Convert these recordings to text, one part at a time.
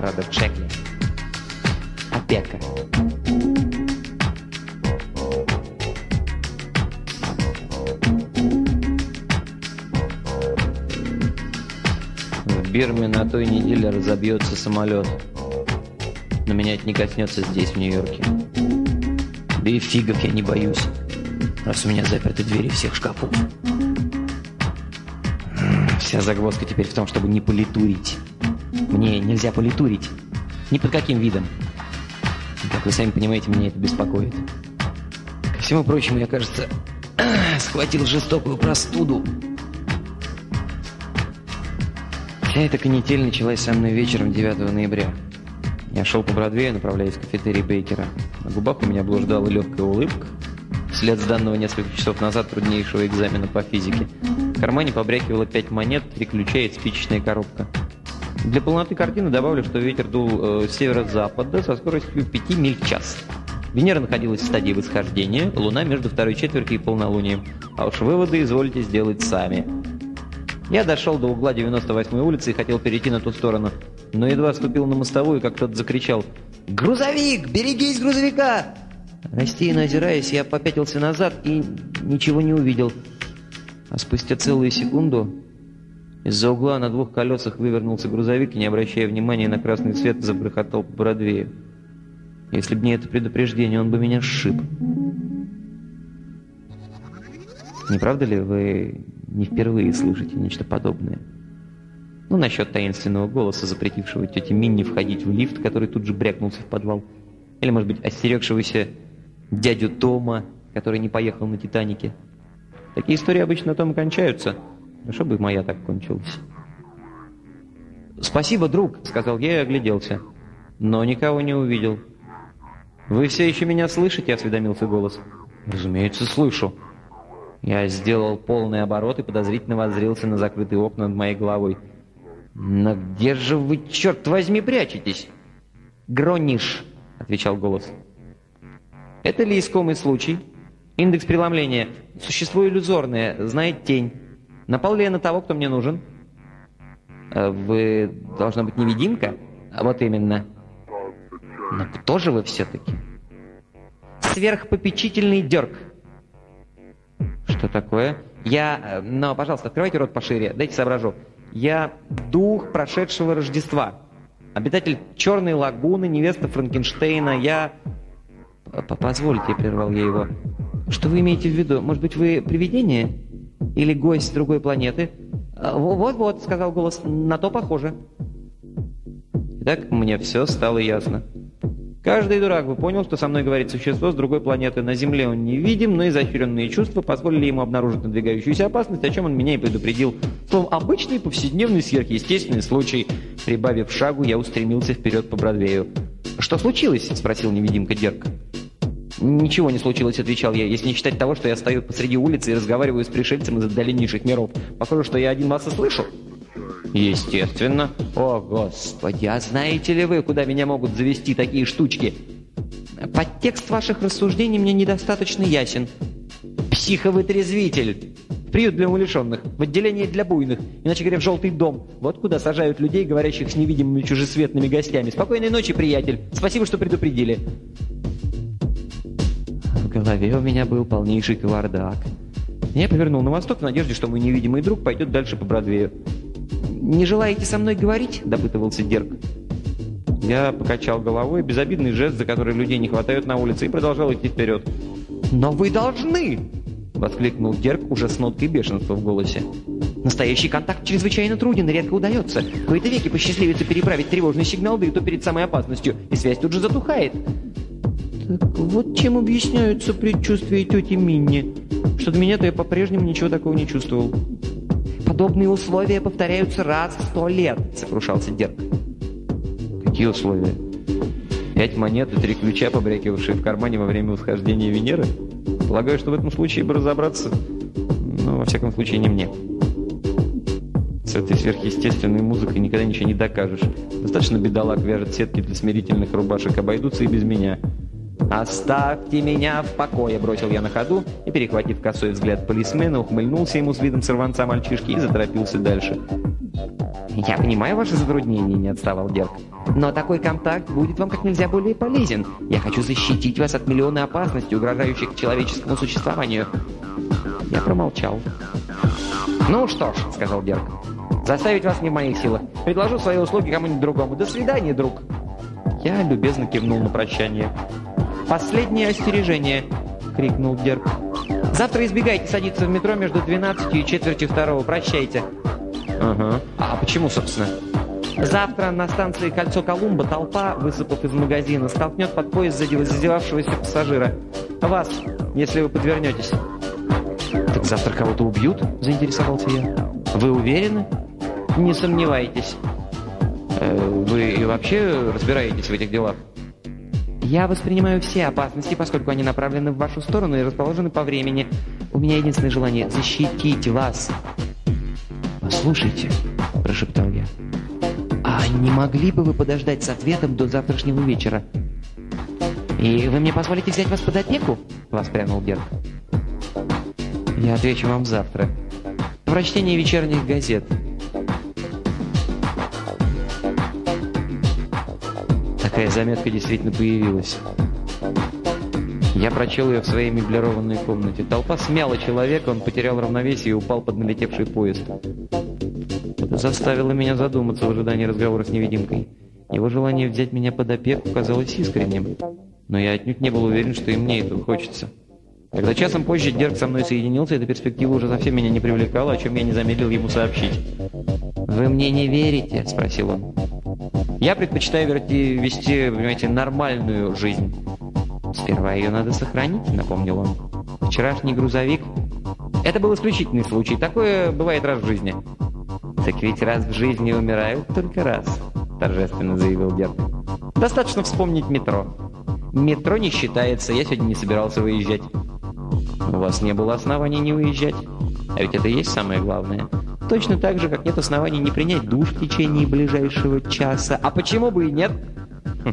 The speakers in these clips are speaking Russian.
рода Джекли. Опека. В Бирме на той неделе разобьется самолет. Но меня это не коснется здесь, в Нью-Йорке. Да и фигов я не боюсь, раз у меня заперты двери всех шкафов. Вся загвоздка теперь в том, чтобы не политурить. Мне нельзя политурить. Ни под каким видом. Как вы сами понимаете, меня это беспокоит. Ко всему прочему, я, кажется, схватил жестокую простуду. Вся эта канитель началась со мной вечером 9 ноября. Я шел по Бродвею, направляясь в кафетерий Бейкера. На губах у меня блуждала легкая улыбка. Вслед данного несколько часов назад труднейшего экзамена по физике. В кармане побрякивало пять монет, три ключа и спичечная коробка. Для полноты картины добавлю, что ветер дул э, с северо-запада со скоростью 5 миль в час. Венера находилась в стадии восхождения, Луна между второй четвертью и полнолунием. А уж выводы извольте сделать сами. Я дошел до угла 98-й улицы и хотел перейти на ту сторону. Но едва ступил на мостовую, как кто-то закричал «Грузовик! Берегись грузовика!» Растерянно озираясь, я попятился назад и ничего не увидел. А спустя целую секунду из-за угла на двух колесах вывернулся грузовик и, не обращая внимания на красный свет, заброхотал по Бродвею. Если бы не это предупреждение, он бы меня сшиб. Не правда ли вы не впервые слышите нечто подобное? Ну, насчет таинственного голоса, запретившего тете Минни входить в лифт, который тут же брякнулся в подвал. Или, может быть, остерегшегося дядю Тома, который не поехал на «Титанике». Такие истории обычно на том и кончаются. Хорошо бы моя так кончилась. «Спасибо, друг», — сказал я и огляделся. Но никого не увидел. «Вы все еще меня слышите?» — осведомился голос. «Разумеется, слышу». Я сделал полный оборот и подозрительно воззрился на закрытые окна над моей головой. «Но где же вы, черт возьми, прячетесь?» «Грониш», — отвечал голос. «Это ли искомый случай? Индекс преломления. Существо иллюзорное, знает тень. Напал ли я на того, кто мне нужен?» «Э, «Вы, должна быть, невидимка?» «Вот именно». «Но кто же вы все-таки?» «Сверхпопечительный дерг». «Что такое?» «Я... э, Но, пожалуйста, открывайте рот пошире, дайте соображу. Я дух прошедшего Рождества. Обитатель Черной лагуны, невеста Франкенштейна. Я... П- Позвольте, прервал я его. Что вы имеете в виду? Может быть, вы привидение? Или гость другой планеты? «А, Вот-вот, сказал голос, на то похоже. Итак, мне все стало ясно. Каждый дурак бы понял, что со мной говорит существо с другой планеты. На Земле он невидим, но изощренные чувства позволили ему обнаружить надвигающуюся опасность, о чем он меня и предупредил. Словом, обычный повседневный сверхъестественный случай. Прибавив шагу, я устремился вперед по Бродвею. «Что случилось?» – спросил невидимка Дерк. «Ничего не случилось», — отвечал я, «если не считать того, что я стою посреди улицы и разговариваю с пришельцем из отдаленнейших миров. Похоже, что я один вас и слышу». «Естественно». «О, Господи, а знаете ли вы, куда меня могут завести такие штучки?» «Подтекст ваших рассуждений мне недостаточно ясен». «Психовытрезвитель». Приют для умалишенных, в отделение для буйных, иначе говоря, в желтый дом. Вот куда сажают людей, говорящих с невидимыми чужесветными гостями. Спокойной ночи, приятель. Спасибо, что предупредили. Голове у меня был полнейший кавардак. Я повернул на восток в надежде, что мой невидимый друг пойдет дальше по Бродвею. «Не желаете со мной говорить?» – допытывался Дерг. Я покачал головой, безобидный жест, за который людей не хватает на улице, и продолжал идти вперед. «Но вы должны!» – воскликнул Дерг уже с ноткой бешенства в голосе. «Настоящий контакт чрезвычайно труден и редко удается. В кои-то веки посчастливится переправить тревожный сигнал, да и то перед самой опасностью, и связь тут же затухает». Вот чем объясняются предчувствия тети Минни. Что до меня-то я по-прежнему ничего такого не чувствовал. Подобные условия повторяются раз в сто лет, сокрушался Дерг. Какие условия? Пять монет и три ключа, побрякивавшие в кармане во время восхождения Венеры? Полагаю, что в этом случае бы разобраться. Но, во всяком случае, не мне. С этой сверхъестественной музыкой никогда ничего не докажешь. Достаточно бедолаг вяжет сетки для смирительных рубашек, обойдутся и без меня. «Оставьте меня в покое!» – бросил я на ходу и, перехватив косой взгляд полисмена, ухмыльнулся ему с видом сорванца мальчишки и заторопился дальше. «Я понимаю ваше затруднение», — не отставал Дерг. «Но такой контакт будет вам как нельзя более полезен. Я хочу защитить вас от миллиона опасностей, угрожающих человеческому существованию». Я промолчал. «Ну что ж», — сказал Дерг, — «заставить вас не в моих силах. Предложу свои услуги кому-нибудь другому. До свидания, друг». Я любезно кивнул на прощание. «Последнее остережение!» — крикнул Дерг. «Завтра избегайте садиться в метро между 12 и четвертью второго. Прощайте!» «Ага. А почему, собственно?» Завтра на станции «Кольцо Колумба» толпа, высыпав из магазина, столкнет под поезд задевающегося пассажира. Вас, если вы подвернетесь. «Так завтра кого-то убьют?» – заинтересовался я. «Вы уверены?» «Не сомневайтесь». Э, «Вы вообще разбираетесь в этих делах?» «Я воспринимаю все опасности, поскольку они направлены в вашу сторону и расположены по времени. У меня единственное желание – защитить вас». «Послушайте», – прошептал я, – «а не могли бы вы подождать с ответом до завтрашнего вечера?» «И вы мне позволите взять вас под опеку?» – воспрянул Герк. Я отвечу вам завтра. В прочтении вечерних газет. Такая заметка действительно появилась. Я прочел ее в своей меблированной комнате. Толпа смяла человека, он потерял равновесие и упал под налетевший поезд. Это заставило меня задуматься в ожидании разговора с невидимкой. Его желание взять меня под опеку казалось искренним, но я отнюдь не был уверен, что и мне этого хочется. Когда часом позже Дерг со мной соединился, эта перспектива уже совсем меня не привлекала, о чем я не замедлил ему сообщить. «Вы мне не верите?» – спросил он. «Я предпочитаю верти, вести, понимаете, нормальную жизнь». «Сперва ее надо сохранить», – напомнил он. «Вчерашний грузовик...» «Это был исключительный случай. Такое бывает раз в жизни». «Так ведь раз в жизни умирают только раз», – торжественно заявил Дерг. «Достаточно вспомнить метро». «Метро не считается, я сегодня не собирался выезжать». У вас не было оснований не уезжать. А ведь это и есть самое главное. Точно так же, как нет оснований не принять душ в течение ближайшего часа. А почему бы и нет?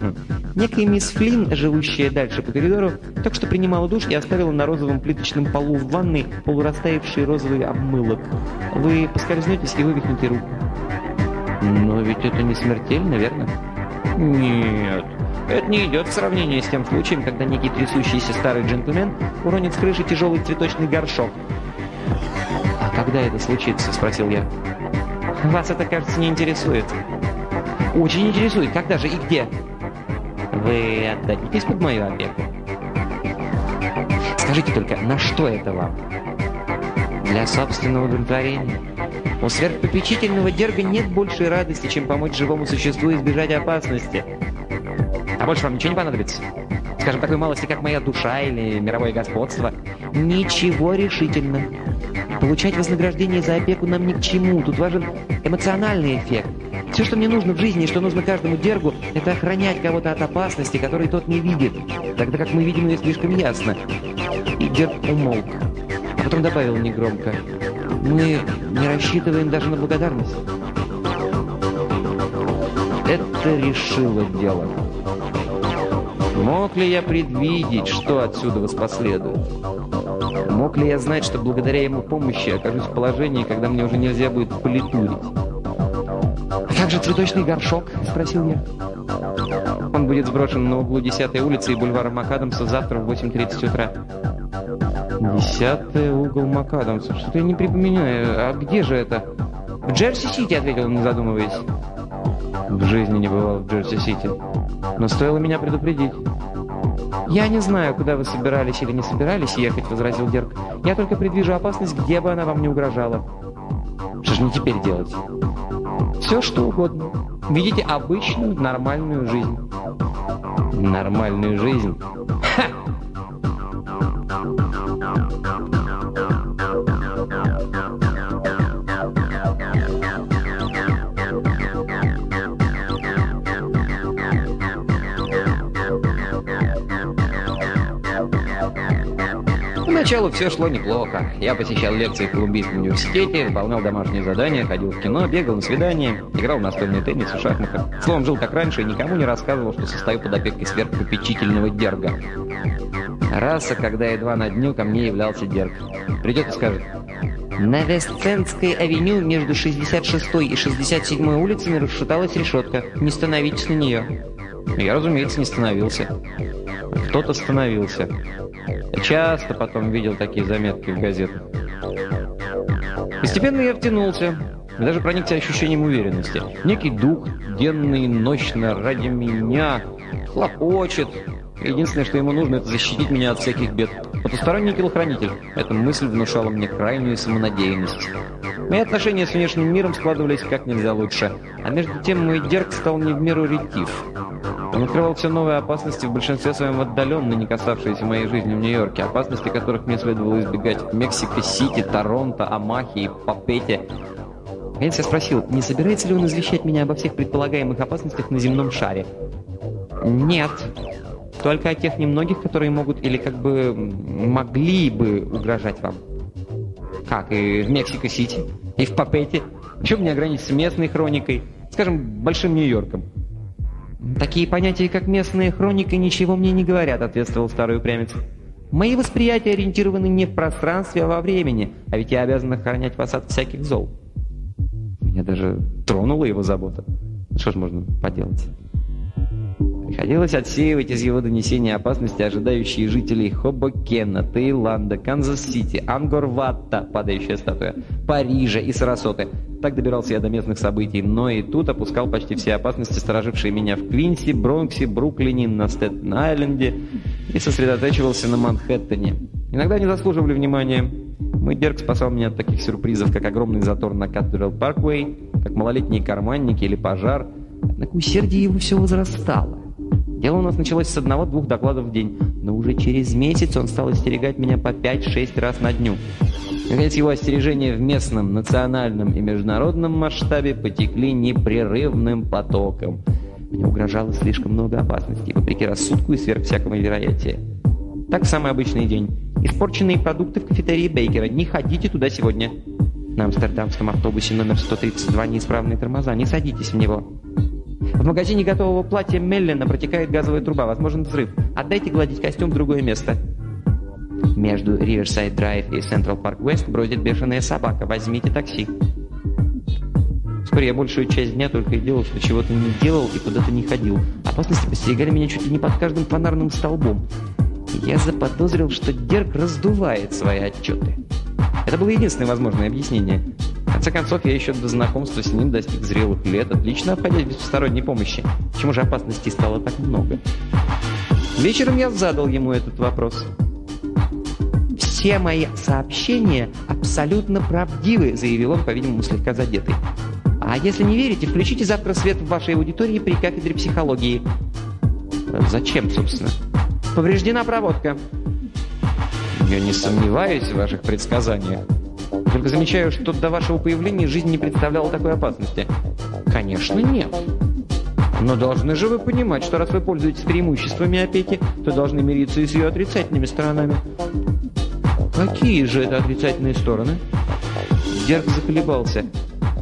Некая мисс Флинн, живущая дальше по коридору, только что принимала душ и оставила на розовом плиточном полу в ванной полурастаявший розовый обмылок. Вы поскользнетесь и вывихнете руку. Но ведь это не смертельно, верно? Нет. Это не идет в сравнение с тем случаем, когда некий трясущийся старый джентльмен уронит с крыши тяжелый цветочный горшок. «А когда это случится?» – спросил я. «Вас это, кажется, не интересует». «Очень интересует. Когда же и где?» «Вы отдадитесь под мою опеку?» «Скажите только, на что это вам?» «Для собственного удовлетворения». У сверхпопечительного дерга нет большей радости, чем помочь живому существу избежать опасности. А больше вам ничего не понадобится? Скажем, такой малости, как моя душа или мировое господство? Ничего решительно. Получать вознаграждение за опеку нам ни к чему. Тут важен эмоциональный эффект. Все, что мне нужно в жизни и что нужно каждому дергу, это охранять кого-то от опасности, которой тот не видит, тогда как мы видим ее слишком ясно. И дерг умолк. А потом добавил негромко. Мы не рассчитываем даже на благодарность. Это решило дело. Мог ли я предвидеть, что отсюда воспоследует? Мог ли я знать, что благодаря ему помощи окажусь в положении, когда мне уже нельзя будет политурить? «А как же цветочный горшок?» – спросил я. Он будет сброшен на углу 10 улицы и бульвара Макадамса завтра в 8.30 утра. Десятый угол Макадамса. Что-то я не припоминаю. А где же это? В Джерси-Сити, ответил он, не задумываясь. В жизни не бывал в Джерси-Сити. Но стоило меня предупредить. «Я не знаю, куда вы собирались или не собирались ехать», — возразил Дерг. «Я только предвижу опасность, где бы она вам не угрожала». «Что же мне теперь делать?» «Все, что угодно. Видите обычную, нормальную жизнь». «Нормальную жизнь?» «Ха!» Поначалу все шло неплохо. Я посещал лекции в Колумбийском университете, выполнял домашние задания, ходил в кино, бегал на свидания, играл в настольный теннис и шахматы. Словом, жил как раньше и никому не рассказывал, что состою под опекой сверхпопечительного дерга. Раса, когда едва на дню ко мне являлся дерг. Придет и скажет, На Вестцентской авеню между 66 и 67 улицами расшаталась решетка. Не становитесь на нее. Я, разумеется, не становился. Кто-то становился. Часто потом видел такие заметки в газетах. Постепенно я втянулся, даже проникся ощущением уверенности. Некий дух, денный и ночно ради меня, хлопочет. Единственное, что ему нужно, это защитить меня от всяких бед. Потусторонний телохранитель. Эта мысль внушала мне крайнюю самонадеянность. Мои отношения с внешним миром складывались как нельзя лучше. А между тем мой Дерг стал не в меру ретив. Он открывал все новые опасности, в большинстве своем отдаленно не касавшиеся моей жизни в Нью-Йорке, опасности которых мне следовало избегать в Мексико-Сити, Торонто, Амахе и Папете. Наконец я спросил, не собирается ли он извещать меня обо всех предполагаемых опасностях на земном шаре? «Нет», только о тех немногих, которые могут или как бы могли бы угрожать вам. Как, и в Мексико-Сити, и в Папете. Почему бы не ограничиться местной хроникой, скажем, Большим Нью-Йорком? «Такие понятия, как местная хроника, ничего мне не говорят», — ответствовал старый упрямец. «Мои восприятия ориентированы не в пространстве, а во времени, а ведь я обязан охранять вас от всяких зол». Меня даже тронула его забота. Что ж можно поделать? Приходилось отсеивать из его донесения опасности, ожидающие жителей Хобокена, Таиланда, Канзас-Сити, Ангкор-Вата, падающая статуя, Парижа и Сарасоты. Так добирался я до местных событий, но и тут опускал почти все опасности, сторожившие меня в Квинси, Бронксе, Бруклине, на Стэттен-Айленде и сосредотачивался на Манхэттене. Иногда они заслуживали внимания. Мой Дерг спасал меня от таких сюрпризов, как огромный затор на Катерал Парквей, как малолетние карманники или пожар. Однако усердие его все возрастало. Дело у нас началось с одного-двух докладов в день, но уже через месяц он стал остерегать меня по 5-6 раз на дню. Наконец, его остережения в местном, национальном и международном масштабе потекли непрерывным потоком. Мне угрожало слишком много опасностей, вопреки рассудку и сверх всякого вероятия. Так, самый обычный день. Испорченные продукты в кафетерии Бейкера. Не ходите туда сегодня. На амстердамском автобусе номер 132 неисправные тормоза. Не садитесь в него. В магазине готового платья Меллина протекает газовая труба. Возможен взрыв. Отдайте гладить костюм в другое место. Между Riverside Drive и Central Park West бродит бешеная собака. Возьмите такси. Вскоре я большую часть дня только и делал, что чего-то не делал и куда-то не ходил. Опасности постерегали меня чуть ли не под каждым фонарным столбом. Я заподозрил, что Дерг раздувает свои отчеты. Это было единственное возможное объяснение. В конце концов, я еще до знакомства с ним достиг зрелых лет, отлично обходясь без посторонней помощи. Почему же опасностей стало так много? Вечером я задал ему этот вопрос. «Все мои сообщения абсолютно правдивы», заявил он, по-видимому, слегка задетый. «А если не верите, включите завтра свет в вашей аудитории при кафедре психологии». «Зачем, собственно?» «Повреждена проводка». «Я не сомневаюсь в ваших предсказаниях». Только замечаю, что до вашего появления жизнь не представляла такой опасности. Конечно, нет. Но должны же вы понимать, что раз вы пользуетесь преимуществами опеки, то должны мириться и с ее отрицательными сторонами. Какие же это отрицательные стороны? Дерг заколебался.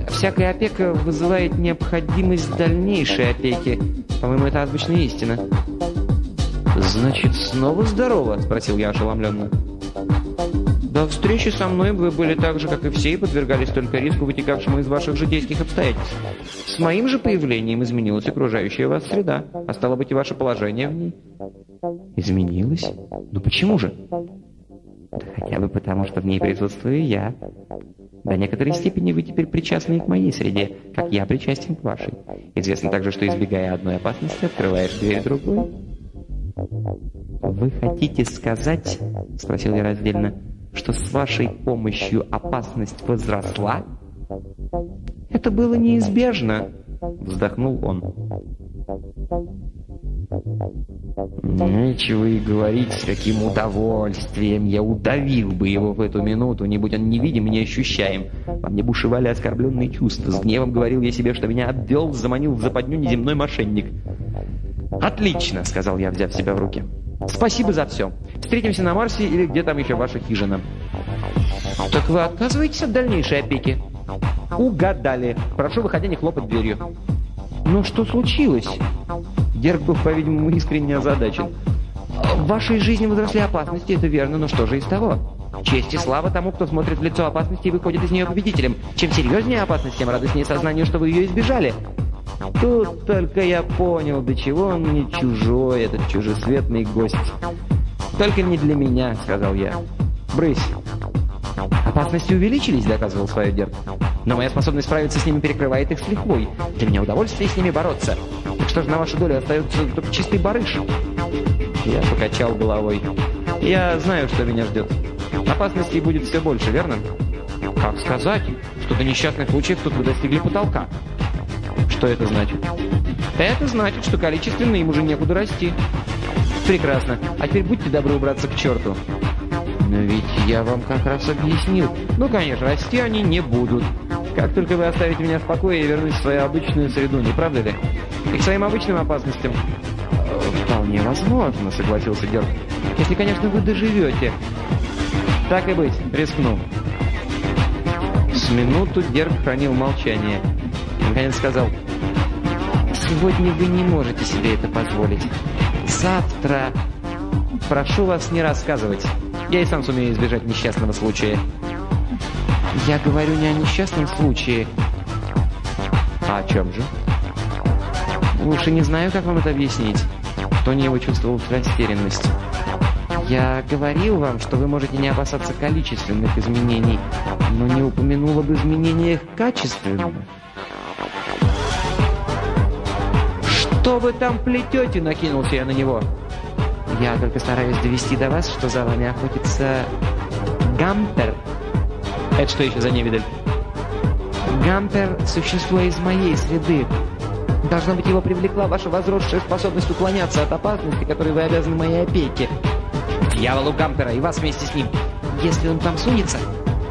Всякая опека вызывает необходимость дальнейшей опеки. По-моему, это азбучная истина. «Значит, снова здорово?» – спросил я ошеломленно. До встречи со мной вы были так же, как и все, и подвергались только риску, вытекавшему из ваших житейских обстоятельств. С моим же появлением изменилась окружающая вас среда, а стало быть и ваше положение в ней. Изменилось? Ну почему же? Хотя бы потому, что в ней присутствую я. До некоторой степени вы теперь причастны к моей среде, как я причастен к вашей. Известно также, что избегая одной опасности, открываешь дверь другой. «Вы хотите сказать, — спросил я раздельно, — что с вашей помощью опасность возросла? Это было неизбежно, вздохнул он. Нечего и говорить, с каким удовольствием я удавил бы его в эту минуту, не будь он невидим и неощущаем. Во мне бушевали оскорбленные чувства. С гневом говорил я себе, что меня обвел, заманил в западню неземной мошенник. «Отлично», — сказал я, взяв себя в руки. Спасибо за все. Встретимся на Марсе или где там еще ваша хижина. Так вы отказываетесь от дальнейшей опеки? Угадали. Прошу, выходя, не хлопать дверью. Но что случилось? Дерг был, по-видимому, искренне озадачен. В вашей жизни возросли опасности, это верно, но что же из того? Честь и слава тому, кто смотрит в лицо опасности и выходит из нее победителем. Чем серьезнее опасность, тем радостнее сознанию, что вы ее избежали. Тут только я понял, до чего он мне чужой, этот чужесветный гость. «Только не для меня», — сказал я. «Брысь». «Опасности увеличились», — доказывал свое Дерг. «Но моя способность справиться с ними перекрывает их с лихвой. Для меня удовольствие с ними бороться. Так что же на вашу долю остается только чистый барыш?» Я покачал головой. «Я знаю, что меня ждет. Опасностей будет все больше, верно?» «Как сказать? Что-то несчастных случаев тут вы достигли потолка». «Что это значит?» «Это значит, что количественно им уже некуда расти». «Прекрасно. А теперь будьте добры убраться к черту». «Но ведь я вам как раз объяснил. Ну, конечно, расти они не будут. Как только вы оставите меня в покое, я вернусь в свою обычную среду, не правда ли? И к своим обычным опасностям». «Вполне возможно», — согласился Герб. «Если, конечно, вы доживете». «Так и быть, рискну». С минуту Герб хранил молчание. Наконец сказал, «Сегодня вы не можете себе это позволить. Завтра...» «Прошу вас не рассказывать. Я и сам сумею избежать несчастного случая». «Я говорю не о несчастном случае». «А о чем же?» «Лучше не знаю, как вам это объяснить». Тони его чувствовал растерянность. «Я говорил вам, что вы можете не опасаться количественных изменений, но не упомянул об изменениях качественных». «Что вы там плетете?» — накинулся я на него. «Я только стараюсь довести до вас, что за вами охотится Гампер». «Это что еще за невидаль?» «Гампер — существо из моей среды. Должно быть, его привлекла ваша возросшая способность уклоняться от опасности, которой вы обязаны моей опеке. Дьяволу Гампера и вас вместе с ним. Если он там сунется,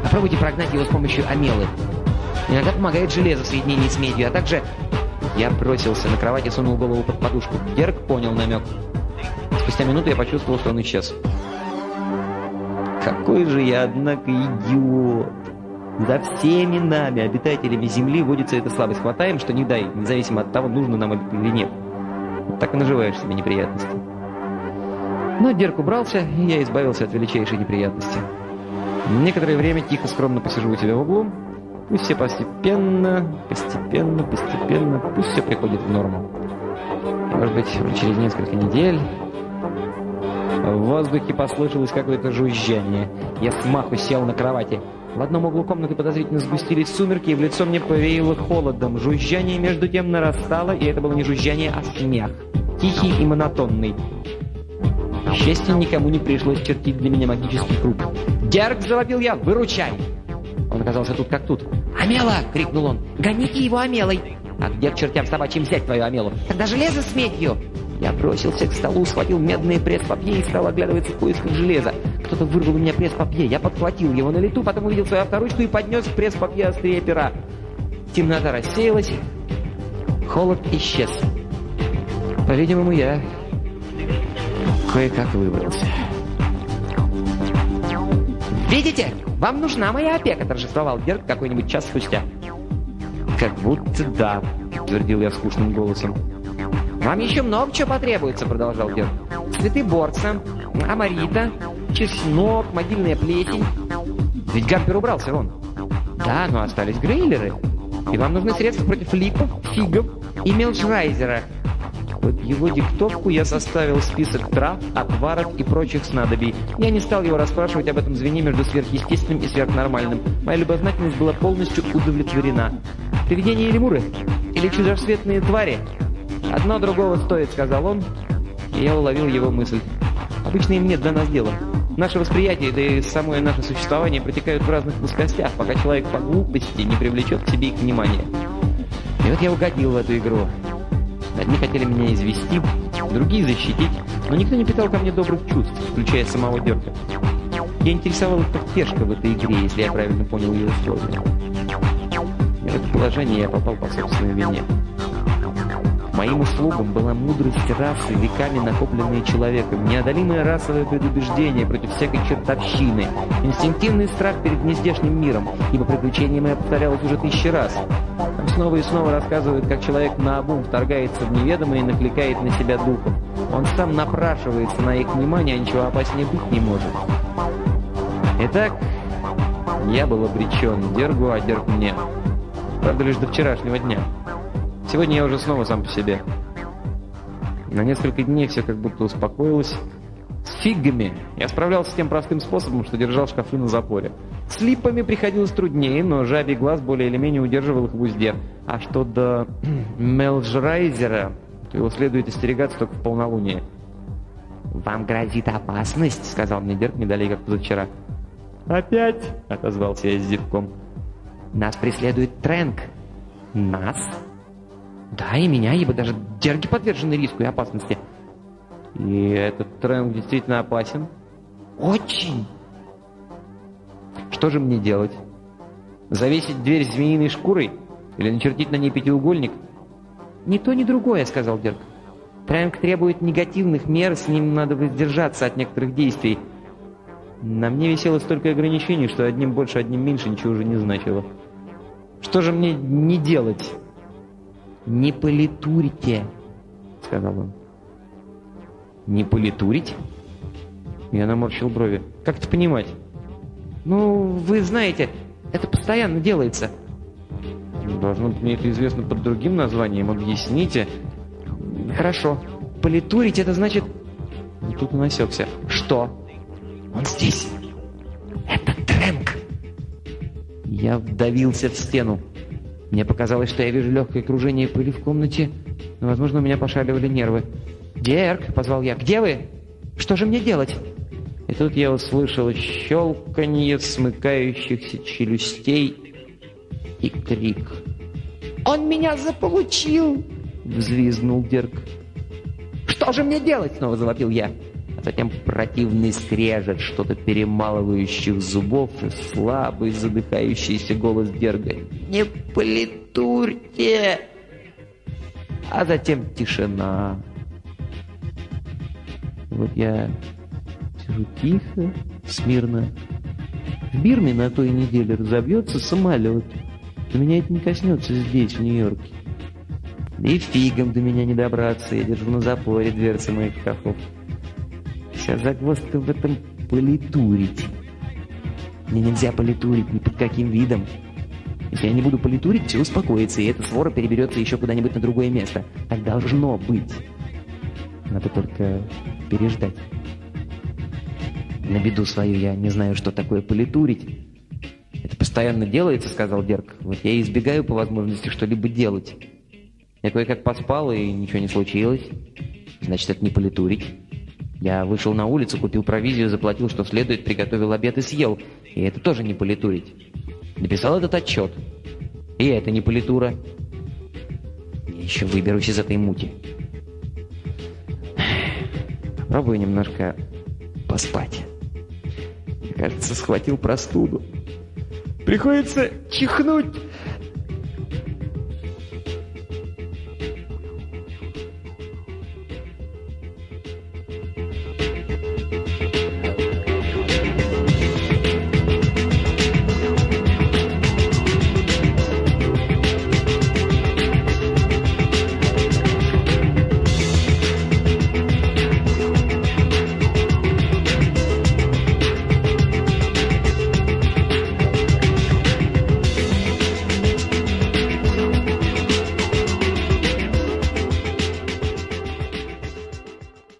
попробуйте прогнать его с помощью амелы. Иногда помогает железо в соединении с медью, а также... Я бросился на кровать и сунул голову под подушку. Герк понял намек. Спустя минуту я почувствовал, что он исчез. Какой же я, однако, идиот! За всеми нами, обитателями Земли, водится эта слабость. Хватаем, что не дай, независимо от того, нужно нам или нет. Вот так и наживаешь себе неприятности. Но Дерк убрался, и я избавился от величайшей неприятности. Некоторое время тихо, скромно посижу у тебя в углу. Пусть все постепенно, постепенно, постепенно, пусть все приходит в норму. Может быть, через несколько недель... В воздухе послышалось какое-то жужжание. Я смаху сел на кровати. В одном углу комнаты подозрительно сгустились сумерки, и в лицо мне повеяло холодом. Жужжание между тем нарастало, и это было не жужжание, а смех. Тихий и монотонный. К счастью, никому не пришлось чертить для меня магический круг. «Дерг!» — завопил я. «Выручай!» Он оказался тут как тут. «Амела!» — крикнул он. «Гоните его Амелой!» «А где к чертям собачьим взять твою Амелу?» «Тогда железо с медью!» Я бросился к столу, схватил медные пресс-папье и стал оглядываться в поисках железа. Кто-то вырвал у меня пресс-папье. Я подхватил его на лету, потом увидел свою авторучку и поднес пресс-папье острие пера. Темнота рассеялась. Холод исчез. По-видимому, я кое-как выбрался. «Видите? Вам нужна моя опека!» – торжествовал Герк какой-нибудь час спустя. «Как будто да», – подтвердил я скучным голосом. «Вам еще много чего потребуется», — продолжал Герб. «Цветы борца, амарита, чеснок, могильная плесень». Ведь Гампер убрался, Рон. «Да, но остались грейлеры. И вам нужны средства против липов, фигов и мелчрайзера». Под его диктовку я составил список трав, отваров и прочих снадобий. Я не стал его расспрашивать об этом звене между сверхъестественным и сверхнормальным. Моя любознательность была полностью удовлетворена. Привидения или муры? Или чужерсветные твари? «Одно другого стоит», — сказал он, и я уловил его мысль. «Обычно им нет до нас дела. Наше восприятие, да и самое наше существование протекают в разных плоскостях, пока человек по глупости не привлечет к себе их внимание. И вот я угодил в эту игру. Одни хотели меня извести, другие защитить, но никто не питал ко мне добрых чувств, включая самого Дерка. Я интересовал их поддержка в этой игре, если я правильно понял ее условия. И в это положение я попал по собственной вине. Моим услугам была мудрость расы, веками накопленная человеком, неодолимое расовое предубеждение против всякой чертовщины, инстинктивный страх перед нездешним миром, ибо приключение мое повторялось уже тысячи раз. Там снова и снова рассказывают, как человек наобум вторгается в неведомое и накликает на себя духов. Он сам напрашивается на их внимание, а ничего опаснее быть не может. Итак, я был обречен Дергу, а Дерг мне. Правда, лишь до вчерашнего дня. Сегодня я уже снова сам по себе. На несколько дней все как будто успокоилось. С фигами я справлялся тем простым способом, что держал шкафы на запоре. С липами приходилось труднее, но жабий глаз более или менее удерживал их в узде. А что до Мелжрайзера, то его следует остерегаться только в полнолуние. «Вам грозит опасность», — сказал мне Дерк не далее, как позавчера. «Опять?» — отозвался я с зевком. «Нас преследует Трэнк». «Нас?» «Да, и меня, ибо даже Дерги подвержены риску и опасности». «И этот Трэнк действительно опасен?» «Очень!» «Что же мне делать? Завесить дверь змеиной шкурой? Или начертить на ней пятиугольник?» «Ни то, ни другое», — сказал Дерг. «Трэнк требует негативных мер, с ним надо воздержаться от некоторых действий». На мне висело столько ограничений, что одним больше, одним меньше ничего уже не значило. Что же мне не делать? «Не политурите», — сказал он. «Не политурить?» Я наморщил брови. «Как это понимать?» «Ну, вы знаете, это постоянно делается». «Должно быть, мне это известно под другим названием. Объясните». «Хорошо. Политурить — это значит...» И тут он осекся. «Что?» Он здесь. Это Трэнк. Я вдавился в стену. Мне показалось, что я вижу легкое кружение пыли в комнате, но, возможно, у меня пошаливали нервы. «Дерк!» — позвал я. «Где вы? Что же мне делать?» И тут я услышал щелканье смыкающихся челюстей и крик. «Он меня заполучил!» — взвизгнул Дерк. «Что же мне делать?» — снова завопил я затем противный скрежет что-то перемалывающих зубов и слабый задыхающийся голос Дерга. «Не политурьте!» А затем тишина. Вот я сижу тихо, смирно. В Бирме на той неделе разобьется самолет. Но меня это не коснется здесь, в Нью-Йорке. И фигом до меня не добраться, я держу на запоре дверцы моих шкафов. Вся загвоздка в этом политурить. Мне нельзя политурить ни под каким видом. Если я не буду политурить, все успокоится, и эта свора переберется еще куда-нибудь на другое место. Так должно быть. Надо только переждать. На беду свою я не знаю, что такое политурить. Это постоянно делается, сказал Дерк. Вот я избегаю по возможности что-либо делать. Я кое-как поспал, и ничего не случилось. Значит, это не политурить. Я вышел на улицу, купил провизию, заплатил, что следует, приготовил обед и съел. И это тоже не политурить. Написал этот отчет. И это не политура. Я еще выберусь из этой мути. Попробую немножко поспать. Кажется, схватил простуду. Приходится чихнуть